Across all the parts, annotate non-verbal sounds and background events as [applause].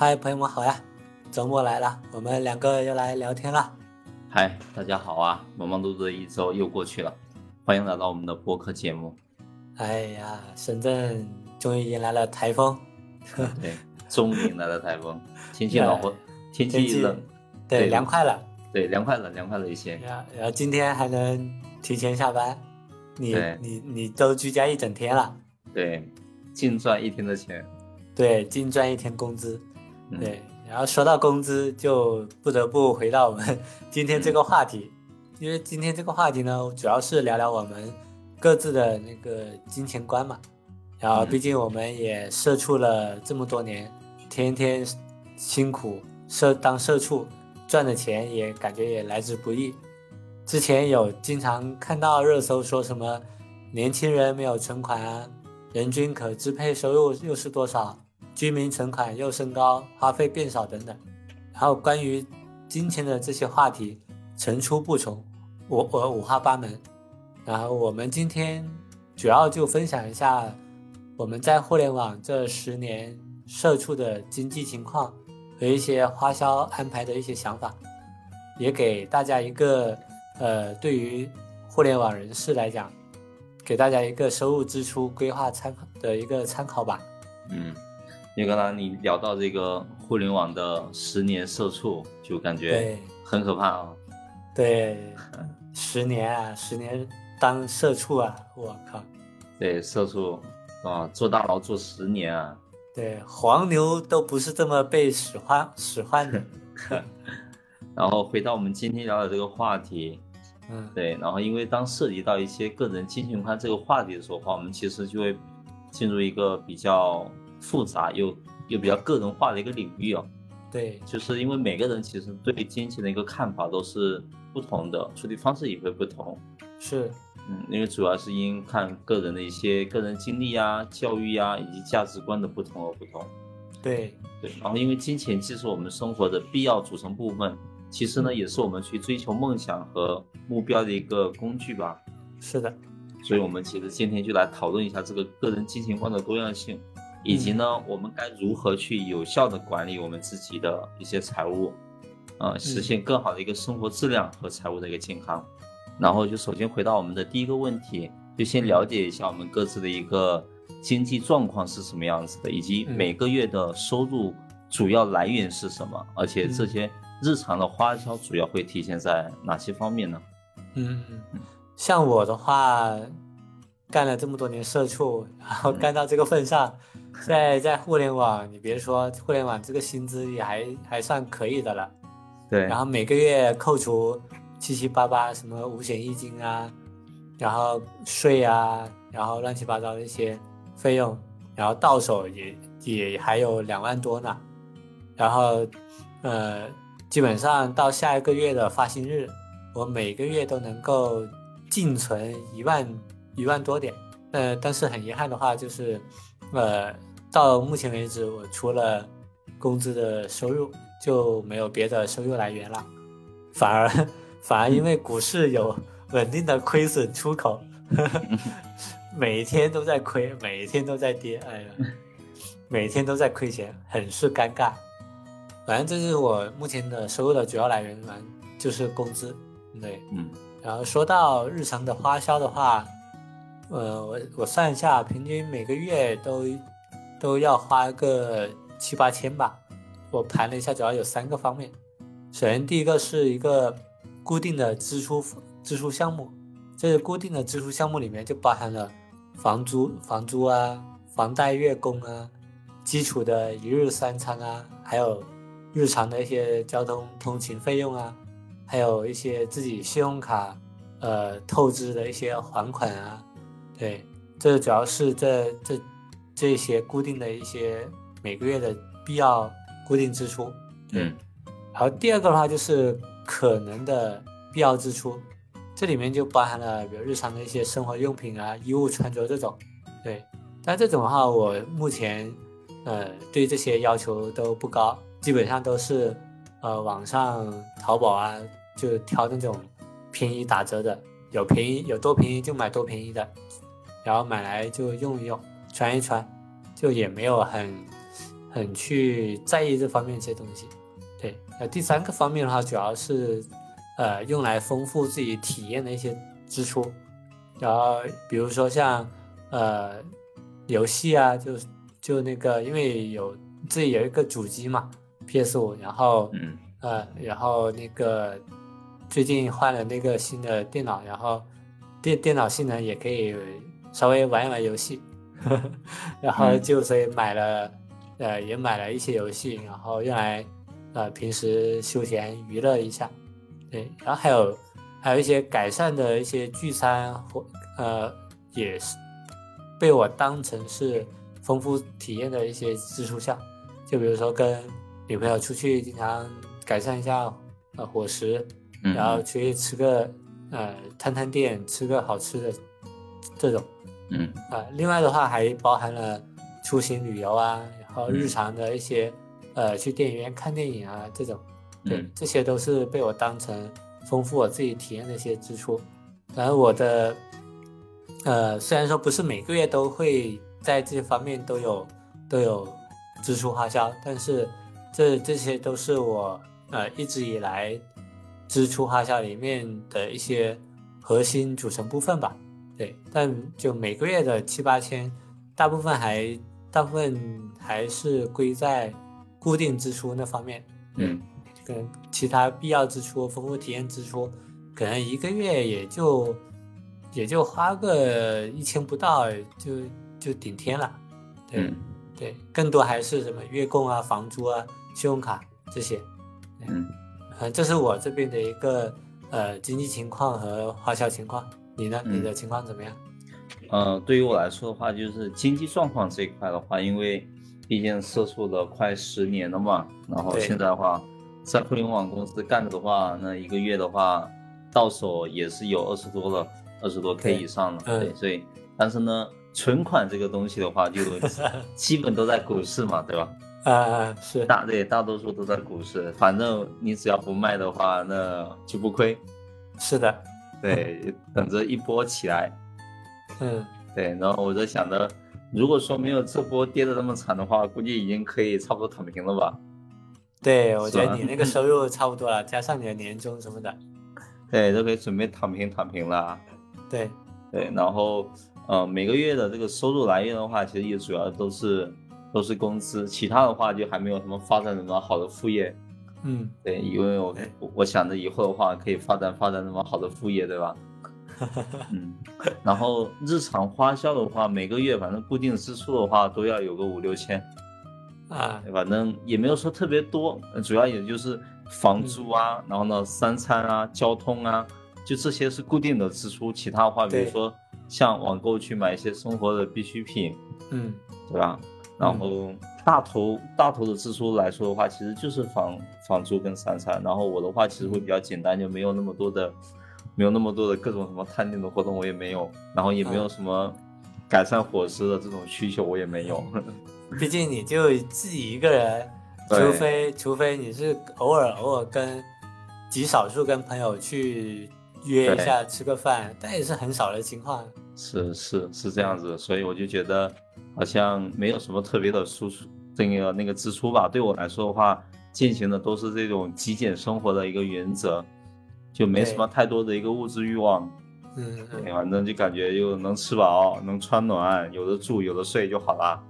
嗨，朋友们好呀！周末来了，我们两个又来聊天了。嗨，大家好啊！忙忙碌碌的一周又过去了，欢迎来到我们的播客节目。哎呀，深圳终于迎来了台风。[laughs] 对，终于迎来了台风，[laughs] 天气暖和，天气冷，对，凉快了。对，凉快了，凉快了一些。然后今天还能提前下班，你你你都居家一整天了。对，净赚一天的钱。对，净赚一天工资。对，然后说到工资，就不得不回到我们 [laughs] 今天这个话题，因为今天这个话题呢，主要是聊聊我们各自的那个金钱观嘛。然后，毕竟我们也社畜了这么多年，天天辛苦社当社畜，赚的钱也感觉也来之不易。之前有经常看到热搜说什么年轻人没有存款啊，人均可支配收入又是多少？居民存款又升高，花费变少等等，然后关于金钱的这些话题层出不穷，我我五花八门。然后我们今天主要就分享一下我们在互联网这十年社畜的经济情况和一些花销安排的一些想法，也给大家一个呃对于互联网人士来讲，给大家一个收入支出规划参考的一个参考吧。嗯。因为刚才你聊到这个互联网的十年社畜，就感觉很可怕啊。对，十年啊，十年当社畜啊，我靠。对，社畜啊，坐大牢坐十年啊。对，黄牛都不是这么被使唤使唤的。[laughs] 然后回到我们今天聊的这个话题，嗯，对，然后因为当涉及到一些个人金钱观这个话题的时候，话我们其实就会进入一个比较。复杂又又比较个人化的一个领域哦，对，就是因为每个人其实对金钱的一个看法都是不同的，处理方式也会不同，是，嗯，因为主要是因看个人的一些个人经历啊、教育啊以及价值观的不同而不同，对。对，然后因为金钱既是我们生活的必要组成部分，其实呢也是我们去追求梦想和目标的一个工具吧，是的，所以我们其实今天就来讨论一下这个个人金钱观的多样性。以及呢，我们该如何去有效的管理我们自己的一些财务，呃，实现更好的一个生活质量和财务的一个健康。然后就首先回到我们的第一个问题，就先了解一下我们各自的一个经济状况是什么样子的，以及每个月的收入主要来源是什么，而且这些日常的花销主要会体现在哪些方面呢？嗯，像我的话。干了这么多年社畜，然后干到这个份上，在在互联网，你别说互联网这个薪资也还还算可以的了。对。然后每个月扣除七七八八什么五险一金啊，然后税啊，然后乱七八糟的一些费用，然后到手也也还有两万多呢。然后，呃，基本上到下一个月的发薪日，我每个月都能够净存一万。一万多点，呃，但是很遗憾的话，就是，呃，到目前为止，我除了工资的收入就没有别的收入来源了，反而 [laughs] 反而因为股市有稳定的亏损出口，[laughs] 每天都在亏，每天都在跌，哎呀，每天都在亏钱，很是尴尬。反正这是我目前的收入的主要来源，反正就是工资，对，嗯。然后说到日常的花销的话。呃，我我算一下，平均每个月都都要花个七八千吧。我盘了一下，主要有三个方面。首先，第一个是一个固定的支出支出项目，这个固定的支出项目里面就包含了房租房租啊、房贷月供啊、基础的一日三餐啊，还有日常的一些交通通勤费用啊，还有一些自己信用卡呃透支的一些还款啊。对，这主要是这这这些固定的一些每个月的必要固定支出。嗯，然后第二个的话就是可能的必要支出，这里面就包含了比如日常的一些生活用品啊、衣物穿着这种。对，但这种的话，我目前呃对这些要求都不高，基本上都是呃网上淘宝啊就挑那种便宜打折的，有便宜有多便宜就买多便宜的。然后买来就用一用，穿一穿，就也没有很很去在意这方面一些东西。对，那第三个方面的话，主要是呃用来丰富自己体验的一些支出，然后比如说像呃游戏啊，就就那个因为有自己有一个主机嘛，PS 五，然后嗯。呃然后那个最近换了那个新的电脑，然后电电脑性能也可以稍微玩一玩游戏，[laughs] 然后嗯。就所以买了呃也买了一些游戏，然后用来。呃，平时休闲娱乐一下，对，然后还有还有一些改善的一些聚餐或呃，也是被我当成是丰富体验的一些支出项，就比如说跟女朋友出去，经常改善一下呃伙食，嗯，然后出去吃个呃探探店，吃个好吃的这种，嗯啊、另外的话还包含了出行旅游啊，然后日嗯常的一些。呃，去电影院看电影啊，这种，对，嗯这些都是被我当成丰富我自己体验的一些支出。然后我的，呃，虽然说不是每个月都会在这些方面都有都有支出花销，但是这这些都是我呃一直以来支出花销里面的一些核心组成部分吧。对，但就每个月的七八千，大部分还大部分还是归在。固定支出那方面，嗯，可能其他必要支出、丰富体验支出，可能一个月也就也就花个一千不到，就就顶天了。对、嗯对，更多还是什么月供啊、房租啊、信用卡这些。嗯，呃，这是我这边的一个呃经济情况和花销情况。你呢？嗯你的情况怎么样？呃，对于我来说的话，就是经济状况这一块的话，因为毕竟涉诉了快十年了嘛，然后现在的话，在互联网公司干的话，那一个月的话，到手也是有二十多了，二十多 K 以上了，嗯对，所以，但是呢，存款这个东西的话，就 [laughs] 基本都在股市嘛，对吧？[laughs] 啊、是大对，大多数都在股市，反正你只要不卖的话，那就不亏，是的，对，等着一波起来。嗯，对，然后我就想着，如果说没有这波跌的那么惨的话，估计已经可以差不多躺平了吧？对，我觉得你那个收入差不多了，加上你的年终什么的，对，都可以准备躺平躺平了。对，对，然后呃，每个月的这个收入来源的话，其实也主要都是都是工资，其他的话就还没有什么发展什么好的副业。嗯，对，因为我我我想着以后的话可以发展发展那么好的副业，对吧？[laughs] 嗯，然后日常花销的话，每个月反正固定支出的话都要有个五六千，啊，反正也没有说特别多，呃主要也就是房租啊，然后呢三餐啊、交通啊，就这些是固定的支出。其他的话，比如说像网购去买一些生活的必需品，嗯，对吧？然后大头大头的支出来说的话，其实就是房房租跟三餐。然后我的话其实会比较简单，就没有那么多的，没有那么多的各种什么探店的活动我也没有，然后也没有什么改善伙食的这种需求我也没有。[laughs] 毕竟你就自己一个人，除非除非你是偶尔偶尔跟极少数跟朋友去约一下吃个饭，但也是很少的情况。是是是这样子，所以我就觉得好像没有什么特别的输出，这个那个支出吧。对我来说的话，进行的都是这种极简生活的一个原则，就没什么太多的一个物质欲望。嗯嗯，反正就感觉又能吃饱，能穿暖，有的住，有的睡就好啦。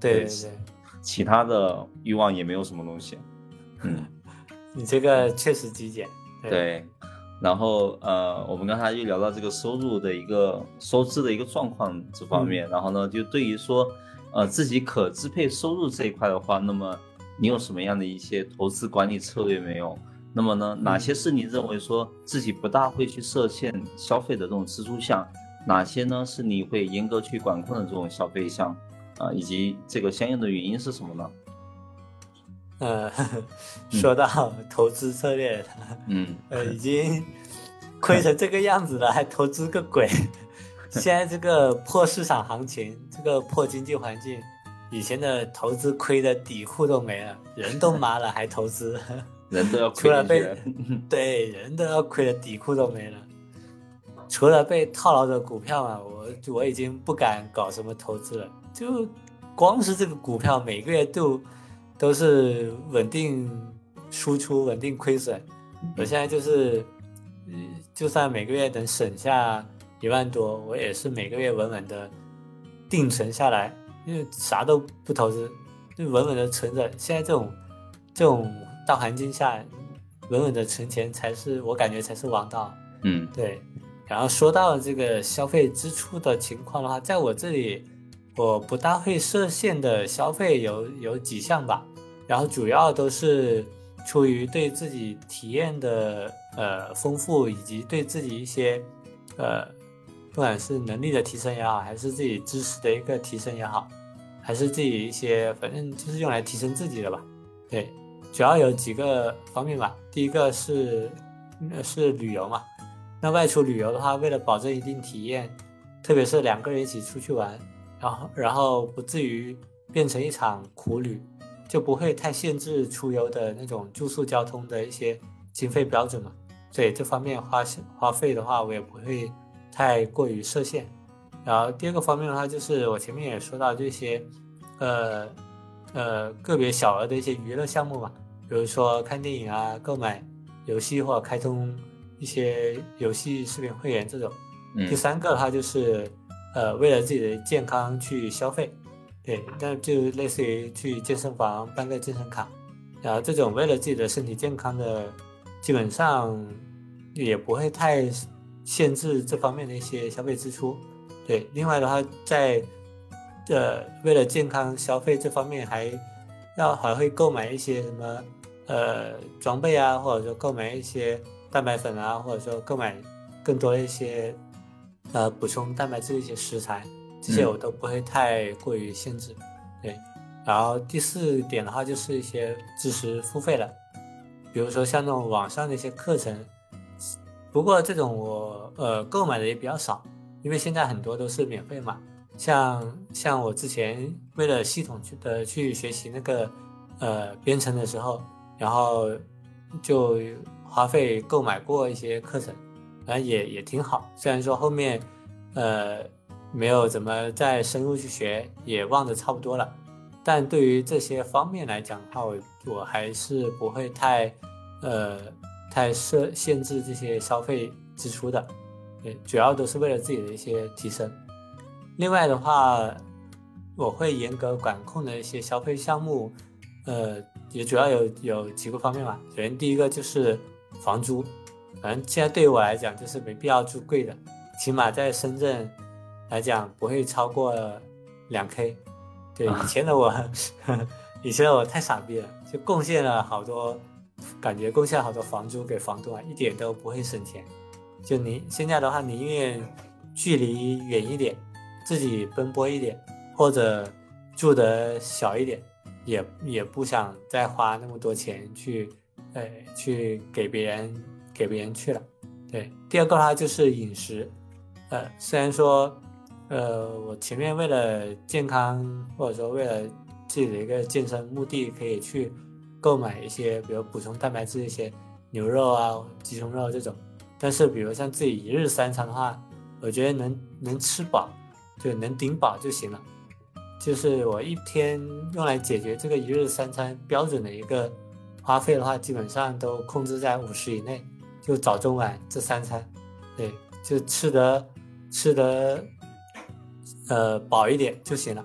对对对对，其他的欲望也没有什么东西。嗯，[laughs] 你这个确实极简。对。然后呃，我们刚才就聊到这个收入的一个收支的一个状况这方面，然后呢，就对于说呃自己可支配收入这一块的话，那么你有什么样的一些投资管理策略没有？那么呢，哪些是你认为说自己不大会去设限消费的这种支出项？哪些呢是你会严格去管控的这种消费项？啊，以及这个相应的原因是什么呢？呃，[laughs] 说到投资策略，嗯，呃，已经 [laughs] 亏成这个样子了，还投资个鬼！[laughs] 现在这个破市场行情，这个破经济环境，以前的投资亏的底裤都没了，人都麻了还投资，人都要除了被。对人都要亏的 [laughs] 底裤都没了。除了被套牢的股票嘛，我我已经不敢搞什么投资了，就光是这个股票每个月都都是稳定输出、稳定亏损。我现在就是，嗯，就算每个月能省下一万多，我也是每个月稳稳的定存下来，因为啥都不投资，就稳稳的存着。现在这种这种大环境下，稳稳的存钱才是我感觉才是王道。嗯，对。然后说到这个消费支出的情况的话，在我这里，我不大会设限的消费有有几项吧，然后主要都是出于对自己体验的呃丰富，以及对自己一些呃不管是能力的提升也好，还是自己知识的一个提升也好，还是自己一些反正就是用来提升自己的吧。对，主要有几个方面吧。第一个是是旅游嘛。那外出旅游的话，为了保证一定体验，特别是两个人一起出去玩，然后然后不至于变成一场苦旅，就不会太限制出游的那种住宿、交通的一些经费标准嘛。所以这方面花花费的话，我也不会太过于设限。然后第二个方面的话，就是我前面也说到这些，呃呃个别小额的一些娱乐项目嘛，比如说看电影啊、购买游戏或者开通。一些游戏视频会员这种，第三个的话就是，呃，为了自己的健康去消费，对，那就类似于去健身房办个健身卡，然后这种为了自己的身体健康的，基本上也不会太限制这方面的一些消费支出，对。另外的话，在呃为了健康消费这方面，还要还会购买一些什么呃装备啊，或者说购买一些。蛋白粉啊，或者说购买更多的一些呃补充蛋白质的一些食材，这些我都不会太过于限制。对，然后第四点的话就是一些知识付费了，比如说像那种网上的一些课程，不过这种我呃购买的也比较少，因为现在很多都是免费嘛。像像我之前为了系统去的去学习那个呃编程的时候，然后就。花费购买过一些课程，反正也也挺好。虽然说后面，呃，没有怎么再深入去学，也忘得差不多了。但对于这些方面来讲的话，我我还是不会太，呃，太设限制这些消费支出的。对，主要都是为了自己的一些提升。另外的话，我会严格管控的一些消费项目，呃，也主要有有几个方面吧。首先第一个就是。房租，反正现在对于我来讲就是没必要住贵的，起码在深圳来讲不会超过两 K。对以前的我，[laughs] 以前的我太傻逼了，就贡献了好多，感觉贡献好多房租给房东啊，一点都不会省钱。就你现在的话，宁愿距离远一点，自己奔波一点，或者住的小一点，也也不想再花那么多钱去。呃，去给别人给别人去了。对，第二个的话就是饮食，呃，虽然说，呃，我前面为了健康或者说为了自己的一个健身目的，可以去购买一些，比如补充蛋白质一些牛肉啊、鸡胸肉这种。但是，比如像自己一日三餐的话，我觉得能能吃饱，就能顶饱就行了。就是我一天用来解决这个一日三餐标准的一个。花费的话，基本上都控制在五十以内，就早中晚这三餐，对，就吃得吃得呃饱一点就行了，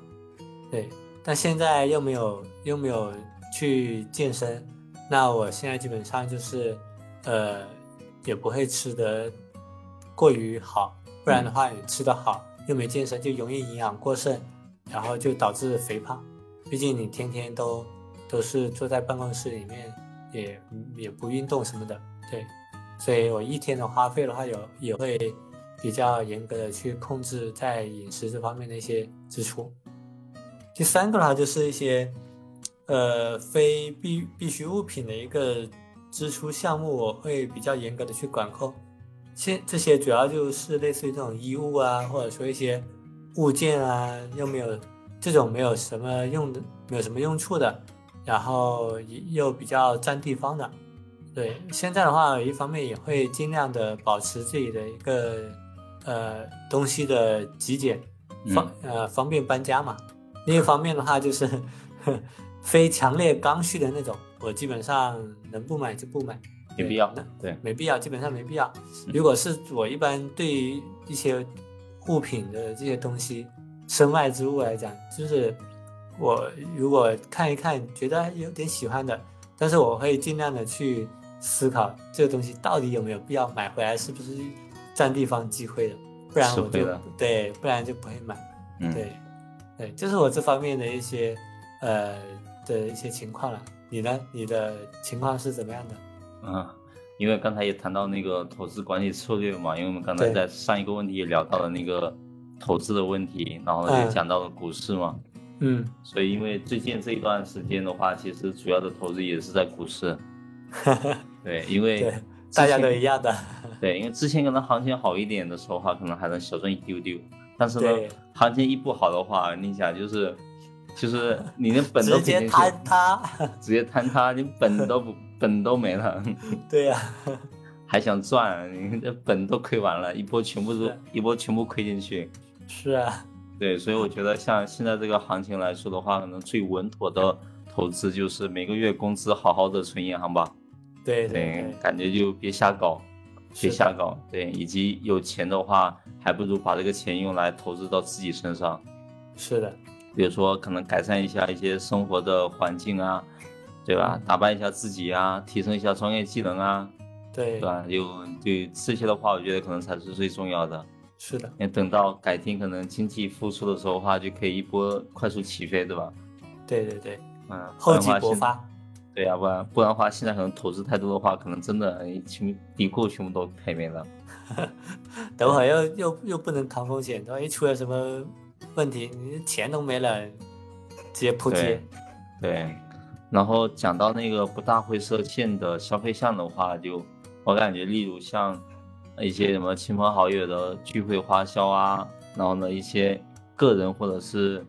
对。但现在又没有又没有去健身，那我现在基本上就是呃也不会吃得过于好，不然的话你吃得好又没健身，就容易营养过剩，然后就导致肥胖。毕竟你天天都。都是坐在办公室里面，也也不运动什么的，对，所以我一天的花费的话，有也会比较严格的去控制在饮食这方面的一些支出。第三个的话，就是一些呃非必必需物品的一个支出项目，我会比较严格的去管控。现这些主要就是类似于这种衣物啊，或者说一些物件啊，又没有这种没有什么用的，没有什么用处的。然后又比较占地方的，对，现在的话，一方面也会尽量的保持自己的一个呃东西的极简，方呃方便搬家嘛，另一方面的话就是 [laughs] 非强烈刚需的那种，我基本上能不买就不买，没必要那。对，没必要，基本上没必要。如果是我一般对于一些物品的这些东西，身外之物来讲，就是我如果看一看觉得有点喜欢的，但是我会尽量的去思考这个东西到底有没有必要买回来，是不是占地方积灰的，不然我就对，不然就不会买。嗯，对，对，这是我这方面的一些呃的一些情况了。你呢？你的情况是怎么样的？嗯，因为刚才也谈到那个投资管理策略嘛，因为我们刚才在上一个问题也聊到了那个投资的问题，然后也嗯讲到了股市嘛，嗯，所以因为最近这一段时间的话，其实主要的投资也是在股市。[laughs] 对，因为大家都一样的。[laughs] 对，因为之前可能行情好一点的时候的话，可能还能小赚一丢丢，但是呢，行情一不好的话，你想就是就是你连本都直接坍塌。[laughs] 直接坍塌，你本都不 [laughs] 本都没了。对呀、[laughs] 还想赚，你这本都亏完了，一波全部都是一波全部亏进去。是啊，对，所以我觉得像现在这个行情来说的话，可能最稳妥的投资就是每个月工资好好的存银行吧。对对对，感觉就别瞎搞，别瞎搞。对，以及有钱的话，还不如把这个钱用来投资到自己身上，是的，比如说可能改善一下一些生活的环境啊，对吧？打扮一下自己啊，提升一下专业技能啊，对对吧？就对这些的话，我觉得可能才是最重要的。是的，你等到改天可能经济复苏的时候的话，就可以一波快速起飞，对吧？对对对，嗯，厚积薄发。对呀、不然不然的话，现在可能投资太多的话，可能真的哎全底裤全部都赔没了。[laughs] 等会儿又又又不能扛风险，万一出了什么问题，你钱都没了，直接扑街对。对，然后讲到那个不大会设限的消费项的话，就我感觉，例如像一些什么亲朋好友的聚会花销啊，然后呢一些个人或者是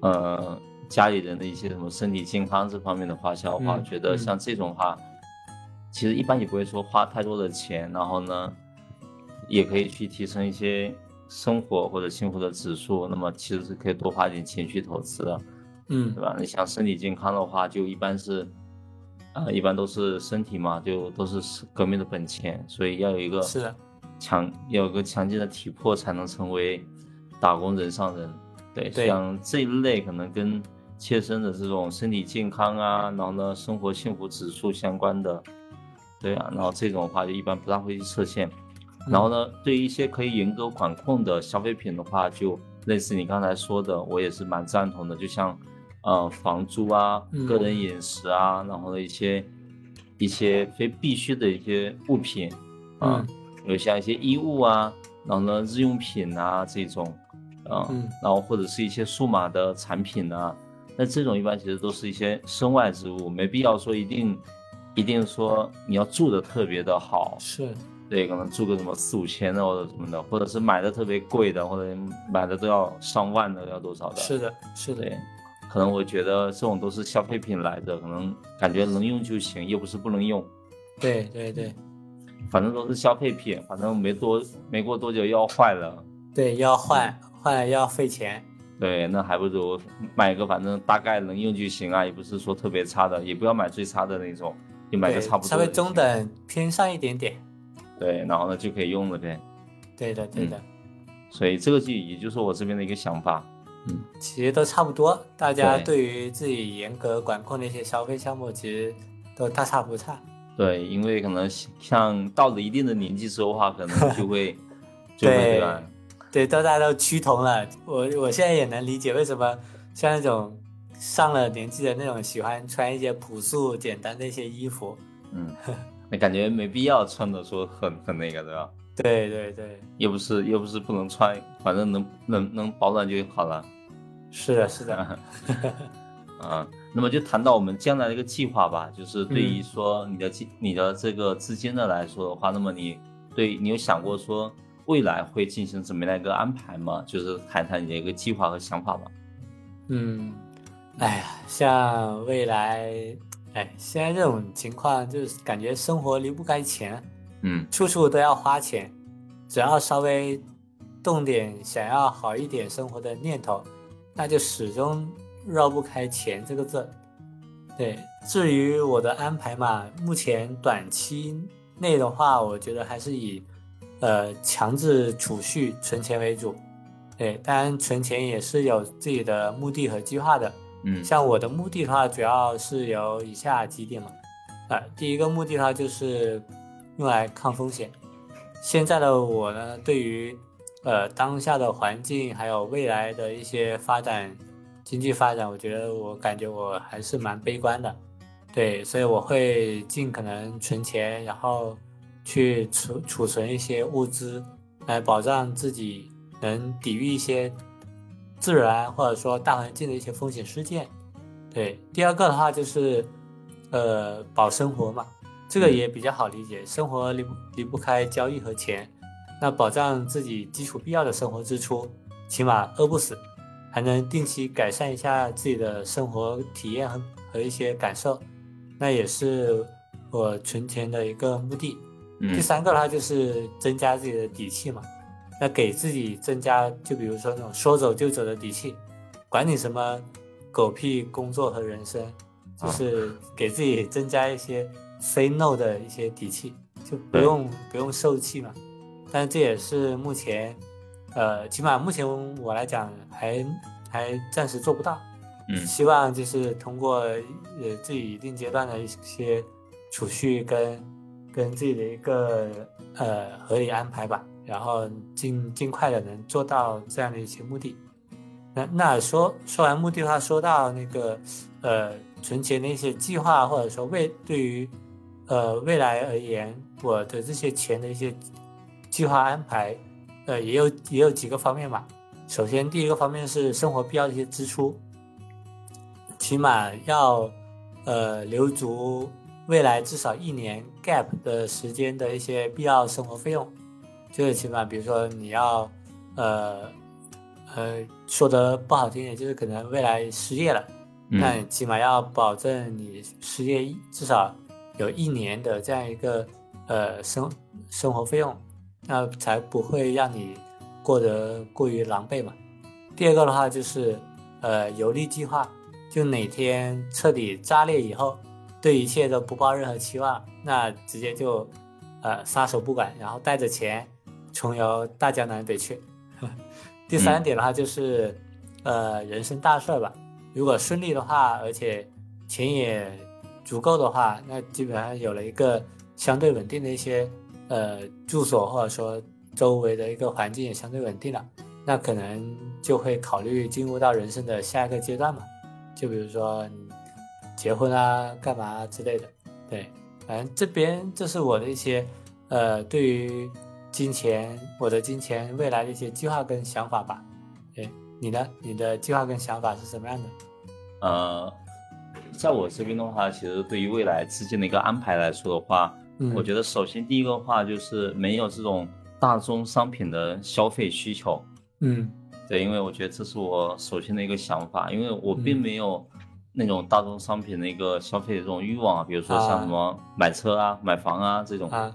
呃家里人的一些什么身体健康这方面的花销的话，嗯我觉得嗯像这种话，其实一般也不会说花太多的钱，然后呢也可以去提升一些生活或者幸福的指数，那么其实是可以多花一点钱去投资的。嗯对吧？你像身体健康的话，就一般是，呃，一般都是身体嘛，就都是革命的本钱，所以要有一个是的，强，要有个强劲的体魄，才能成为打工人上人。对，对像这一类可能跟切身的这种身体健康啊，然后呢，生活幸福指数相关的，对啊，然后这种的话就一般不大会去设限。然后呢，对于一些可以严格管控的消费品的话，就类似你刚才说的，我也是蛮赞同的。就像，呃，房租啊嗯、个人饮食啊，然后的一些一些非必须的一些物品啊，嗯。有像一些衣物啊，然后呢日用品啊这种，啊，嗯。然后或者是一些数码的产品啊，那这种一般其实都是一些身外之物，没必要说一定一定说你要住的特别的好，是，对，可能住个什么四五千的或者什么的，或者是买的特别贵的，或者买的都要上万的，要多少的？是的，是的，可能我觉得这种都是消费品来的，可能感觉能用就行，又不是不能用，对对对反正都是消费品，反正没多没过多久又要坏了。对，要换换了要费钱。对，那还不如买个反正大概能用就行啊，也不是说特别差的，也不要买最差的那种，就买个差不多稍微中。等偏上一点点。对，然后呢就可以用了呗。对的，对的，所以这个就也就是我这边的一个想法。嗯其实都差不多。大家对对于自己严格管控的一些消费项目，其实都大差不差。对，因为可能像到了一定的年纪之后的话，可能就会 [laughs] 就会对对吧？[laughs] 对，都大家都趋同了。我我现在也能理解为什么像那种上了年纪的那种喜欢穿一些朴素简单的一些衣服。嗯，[laughs] 那感觉没必要穿的说很很那个，对吧？对对对，又不是又不是不能穿，反正能能能保暖就好了。是的，是的，[laughs] 啊，那么就谈到我们将来的一个计划吧，就是对于嗯说你的计、你的这个资金的来说的话，那么你对你有想过说未来会进行怎么样的一个安排吗？就是谈谈你的一个计划和想法吧。嗯，哎呀，像未来，哎，现在这种情况就是感觉生活离不开钱，嗯处处都要花钱，只要稍微动点想要好一点生活的念头，那就始终绕不开钱这个字。对，至于我的安排嘛，目前短期内的话，我觉得还是以呃强制储蓄存钱为主。对，当然存钱也是有自己的目的和计划的。嗯，像我的目的的话，主要是有以下几点嘛。啊，第一个目的的话就是用来抗风险。现在的我呢，对于呃当下的环境还有未来的一些发展。经济发展，我觉得我感觉我还是蛮悲观的，对，所以我会尽可能存钱，然后去储储存一些物资，来保障自己能抵御一些自然或者说大环境的一些风险事件。对，第二个的话就是，呃，保生活嘛，这个也比较好理解，生活离离不开交易和钱，那保障自己基础必要的生活支出，起码饿不死。还能定期改善一下自己的生活体验和和一些感受，那也是我存钱的一个目的。第三个的话就是增加自己的底气嘛，那给自己增加，就比如说那种说走就走的底气，管你什么狗屁工作和人生，就是给自己增加一些 say no 的一些底气，就不用不用受气嘛。但这也是目前。呃，起码目前我来讲还还暂时做不到，嗯，希望就是通过呃自己一定阶段的一些储蓄跟跟自己的一个呃合理安排吧，然后尽尽快的能做到这样的一些目的。那那说说完目的话，说到那个呃存钱的一些计划，或者说未对于呃未来而言，我的这些钱的一些计划安排。呃，也有也有几个方面吧。首先，第一个方面是生活必要的一些支出，起码要呃留足未来至少一年 gap 的时间的一些必要生活费用。就是起码，比如说你要呃呃说的不好听点，就是可能未来失业了，那你起码要保证你失业至少有一年的这样一个呃生生活费用。那才不会让你过得过于狼狈嘛。第二个的话就是，呃，游历计划，就哪天彻底炸裂以后，对一切都不抱任何期望，那直接就，呃，撒手不管，然后带着钱重游大江南北去。[laughs] 第三点的话就是，呃，人生大事吧，如果顺利的话，而且钱也足够的话，那基本上有了一个相对稳定的一些。呃，住所或者说周围的一个环境也相对稳定了，那可能就会考虑进入到人生的下一个阶段嘛。就比如说结婚啊、干嘛之类的。对，反正这边这是我的一些呃，对于金钱、我的金钱未来的一些计划跟想法吧。对，你呢？你的计划跟想法是什么样的？呃，在我这边的话，其实对于未来资金的一个安排来说的话。我觉得首先第一个话就是没有这种大宗商品的消费需求。嗯，对，因为我觉得这是我首先的一个想法，因为我并没有那种大宗商品的一个消费的这种欲望，比如说像什么买车啊、买房啊这种。啊，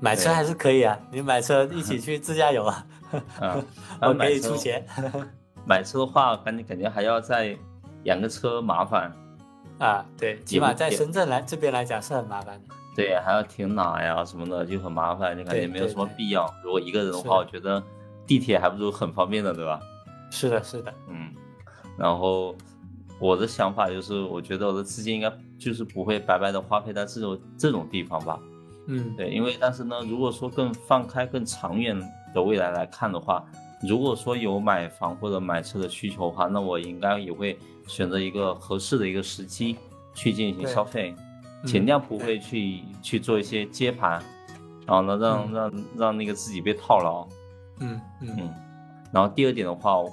买车还是可以啊，你买车一起去自驾游啊。[laughs] 啊，[laughs] 我可以出钱。[laughs] 买车的话，感觉肯定还要再养个车麻烦。啊，对，起码在深圳来这边来讲是很麻烦的。对，还要停哪呀什么的，就很麻烦，就感觉没有什么必要。如果一个人的话，我觉得地铁还不如很方便的，对吧？是的，是的，嗯。然后我的想法就是，我觉得我的资金应该就是不会白白的花费在这种这种地方吧。嗯，对，因为但是呢，如果说更放开、更长远的未来来看的话，如果说有买房或者买车的需求的话，那我应该也会选择一个合适的一个时机去进行消费。尽量不会去去做一些接盘，然后呢，让让让那个自己被套牢。嗯嗯。然后第二点的话，我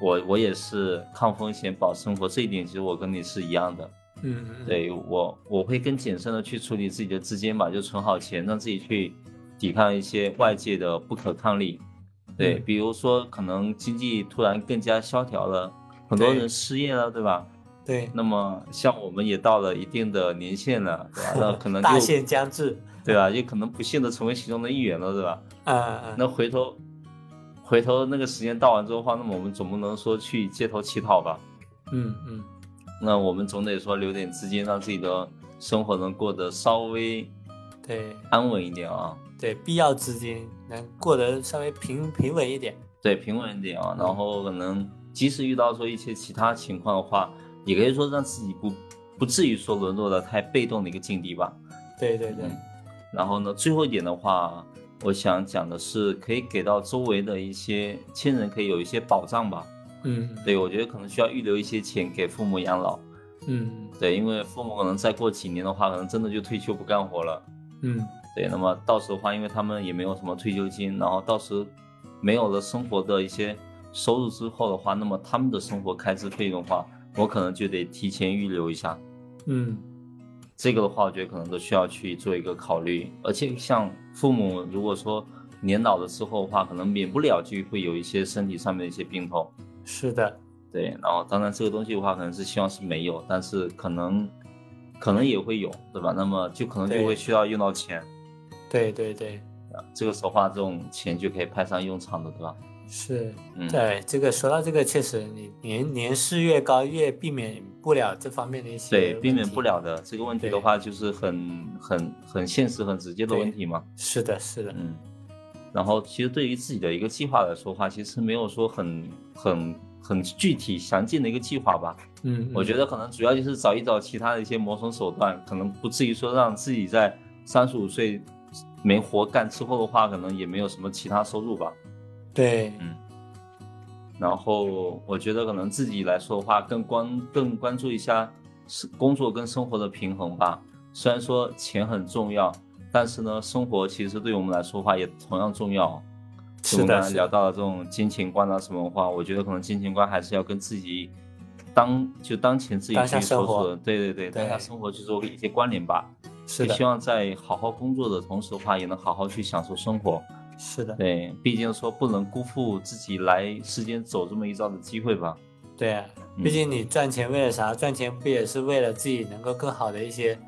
我我也是抗风险保生活这一点，其实我跟你是一样的。嗯嗯。对我我会更谨慎的去处理自己的资金吧，就存好钱，让自己去抵抗一些外界的不可抗力。对，比如说可能经济突然更加萧条了，很多人失业了，对吧？对，那么像我们也到了一定的年限了，对吧？那可能 [laughs] 大限将至，对吧？也可能不幸的成为其中的一员了，对吧？[laughs] 啊嗯。那回头回头那个时间到完之后的话，那么我们总不能说去街头乞讨吧？嗯嗯，那我们总得说留点资金，让自己的生活能过得稍微对安稳一点啊。对，必要资金能过得稍微平平稳一点。对，平稳一点啊。然后可能即使遇到说一些其他情况的话，也可以说让自己不不至于说沦落到太被动的一个境地吧。对对对。然后呢，最后一点的话，我想讲的是，可以给到周围的一些亲人，可以有一些保障吧。嗯，对，我觉得可能需要预留一些钱给父母养老。嗯，对，因为父母可能再过几年的话，可能真的就退休不干活了。嗯，对，那么到时候的话，因为他们也没有什么退休金，然后到时没有了生活的一些收入之后的话，那么他们的生活开支费用的话，我可能就得提前预留一下。嗯，这个的话，我觉得可能都需要去做一个考虑。而且像父母如果说年老了之后的话，可能免不了就会有一些身体上面的一些病痛。是的，对，然后当然这个东西的话，可能是希望是没有，但是可能可能也会有，对吧？那么就可能就会需要用到钱。对对对，这个时候话，这种钱就可以派上用场的，对吧？是，嗯，对，这个说到这个，确实你年年事越高，越避免不了这方面的一些对，避免不了的这个问题的话，就是很很很现实、很直接的问题嘛。是的，是的，嗯。然后，其实对于自己的一个计划来说的话，其实没有说很很很具体详尽的一个计划吧。嗯，我觉得可能主要就是找一找其他的一些谋生手段，可能不至于说让自己在三十五岁没活干之后的话，可能也没有什么其他收入吧。对，嗯。然后我觉得可能自己来说的话，更关更关注一下是工作跟生活的平衡吧。虽然说钱很重要。但是呢，生活其实对我们来说的话也同样重要。是的，聊到了这种金钱观啊什么的话，我觉得可能金钱观还是要跟自己当就当前自己去说说，对对对，当下生活去做一些关联吧。是的，希望在好好工作的同时的话，也能好好去享受生活。是的，对，毕竟说不能辜负自己来世间走这么一遭的机会吧。对啊，毕竟你赚钱为了啥？赚钱不也是为了自己能够更好的一些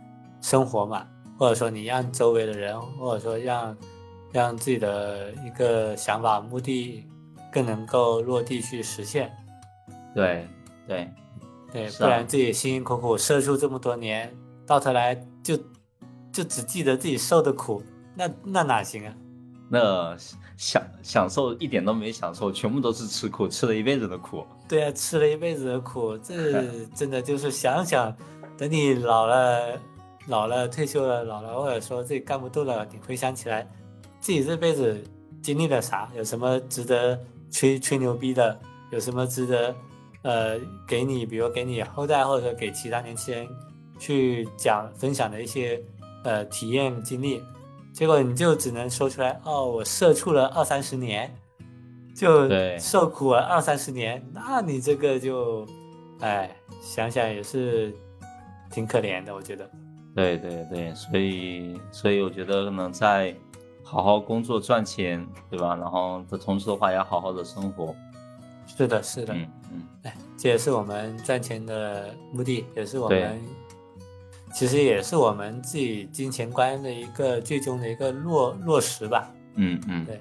生活嘛？或者说你让周围的人，或者说让让自己的一个想法、目的更能够落地去实现。对对对，不然自己辛辛苦苦社畜这么多年，到头来就就只记得自己受的苦，那那哪行啊？那享享受一点都没享受，全部都是吃苦，吃了一辈子的苦。对啊，吃了一辈子的苦，这 [laughs] 真的就是想想，等你老了。老了退休了，老了或者说自己干不动了，你回想起来，自己这辈子经历了啥？有什么值得吹吹牛逼的？有什么值得呃给你，比如给你后代或者给其他年轻人去讲分享的一些呃体验经历？结果你就只能说出来哦，我社畜了二三十年，就受苦了二三十年，那你这个就哎想想也是挺可怜的，我觉得。对对对，所以所以我觉得可能在好好工作赚钱，对吧？然后的同时的话，也要好好的生活。是的，是的，嗯嗯，哎，这也是我们赚钱的目的，也是我们其实也是我们自己金钱观的一个最终的一个落落实吧。嗯嗯，对，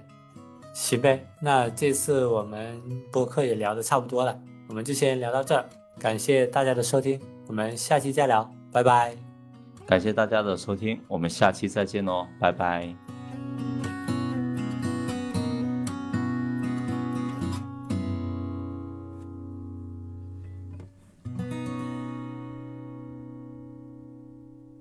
行呗。那这次我们播客也聊的差不多了，我们就先聊到这儿。感谢大家的收听，我们下期再聊，拜拜。感谢大家的收听，我们下期再见喽，拜拜。